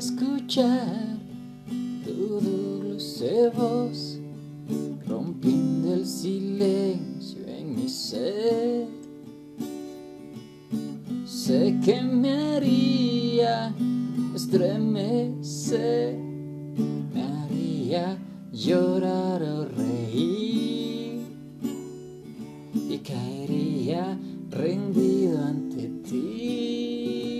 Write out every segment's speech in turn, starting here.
escuchar tu dulce voz, rompiendo el silencio en mi ser. Sé que me haría estremecer, me haría llorar o reír y caería rendido ante ti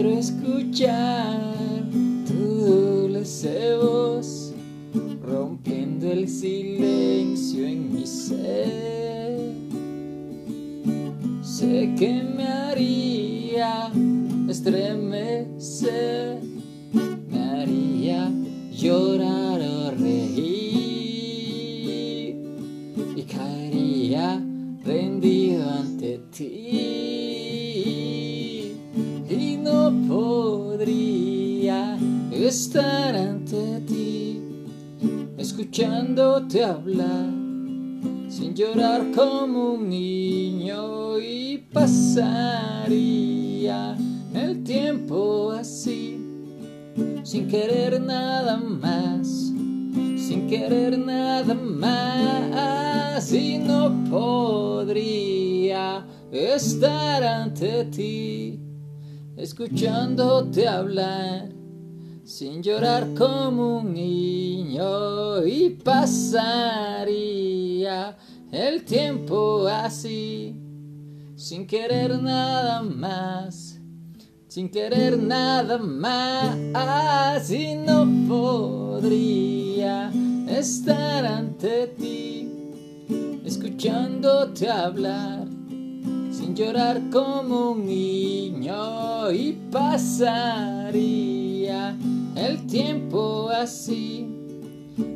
Quiero escuchar tu dulce voz rompiendo el silencio en mi ser. Sé que me haría estremecer, me haría llorar o reír y caería rendido ante ti estar ante ti escuchándote hablar sin llorar como un niño y pasaría el tiempo así sin querer nada más sin querer nada más y no podría estar ante ti escuchándote hablar sin llorar como un niño y pasaría el tiempo así sin querer nada más sin querer nada más. Y no podría estar ante ti escuchándote hablar sin llorar como un niño y pasaría el tiempo así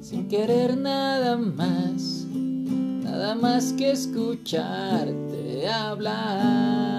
sin querer nada más nada más que escucharte hablar